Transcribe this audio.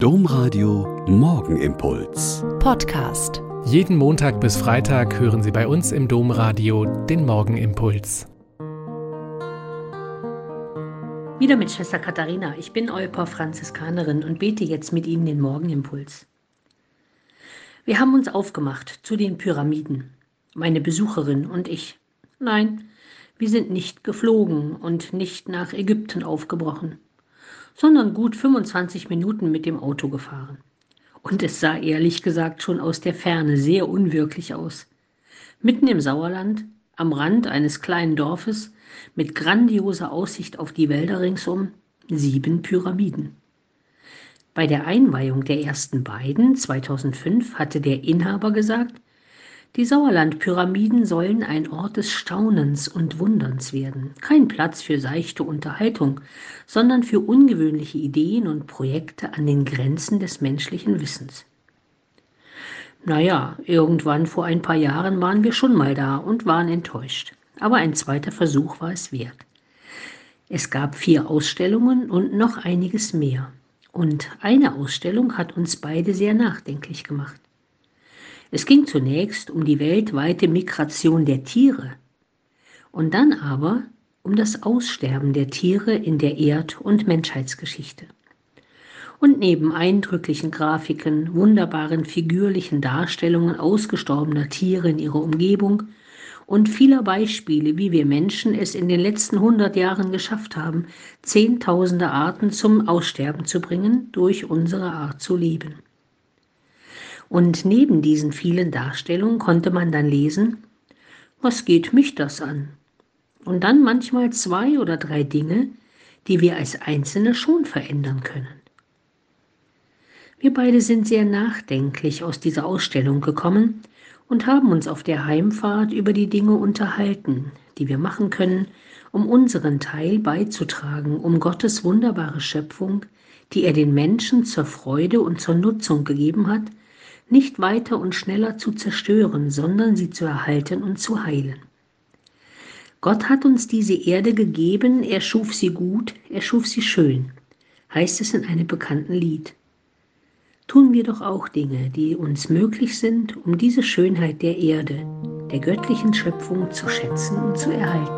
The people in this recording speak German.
Domradio Morgenimpuls. Podcast. Jeden Montag bis Freitag hören Sie bei uns im Domradio den Morgenimpuls. Wieder mit Schwester Katharina. Ich bin Euper Franziskanerin und bete jetzt mit Ihnen den Morgenimpuls. Wir haben uns aufgemacht zu den Pyramiden, meine Besucherin und ich. Nein, wir sind nicht geflogen und nicht nach Ägypten aufgebrochen sondern gut 25 Minuten mit dem Auto gefahren. Und es sah ehrlich gesagt schon aus der Ferne sehr unwirklich aus. Mitten im Sauerland, am Rand eines kleinen Dorfes, mit grandioser Aussicht auf die Wälder ringsum, sieben Pyramiden. Bei der Einweihung der ersten beiden 2005 hatte der Inhaber gesagt, die Sauerlandpyramiden sollen ein Ort des Staunens und Wunderns werden, kein Platz für seichte Unterhaltung, sondern für ungewöhnliche Ideen und Projekte an den Grenzen des menschlichen Wissens. Naja, irgendwann vor ein paar Jahren waren wir schon mal da und waren enttäuscht. Aber ein zweiter Versuch war es wert. Es gab vier Ausstellungen und noch einiges mehr. Und eine Ausstellung hat uns beide sehr nachdenklich gemacht. Es ging zunächst um die weltweite Migration der Tiere und dann aber um das Aussterben der Tiere in der Erd- und Menschheitsgeschichte. Und neben eindrücklichen Grafiken, wunderbaren figürlichen Darstellungen ausgestorbener Tiere in ihrer Umgebung und vieler Beispiele, wie wir Menschen es in den letzten hundert Jahren geschafft haben, zehntausende Arten zum Aussterben zu bringen durch unsere Art zu leben. Und neben diesen vielen Darstellungen konnte man dann lesen, was geht mich das an? Und dann manchmal zwei oder drei Dinge, die wir als Einzelne schon verändern können. Wir beide sind sehr nachdenklich aus dieser Ausstellung gekommen und haben uns auf der Heimfahrt über die Dinge unterhalten, die wir machen können, um unseren Teil beizutragen, um Gottes wunderbare Schöpfung, die er den Menschen zur Freude und zur Nutzung gegeben hat, nicht weiter und schneller zu zerstören, sondern sie zu erhalten und zu heilen. Gott hat uns diese Erde gegeben, er schuf sie gut, er schuf sie schön, heißt es in einem bekannten Lied. Tun wir doch auch Dinge, die uns möglich sind, um diese Schönheit der Erde, der göttlichen Schöpfung zu schätzen und zu erhalten.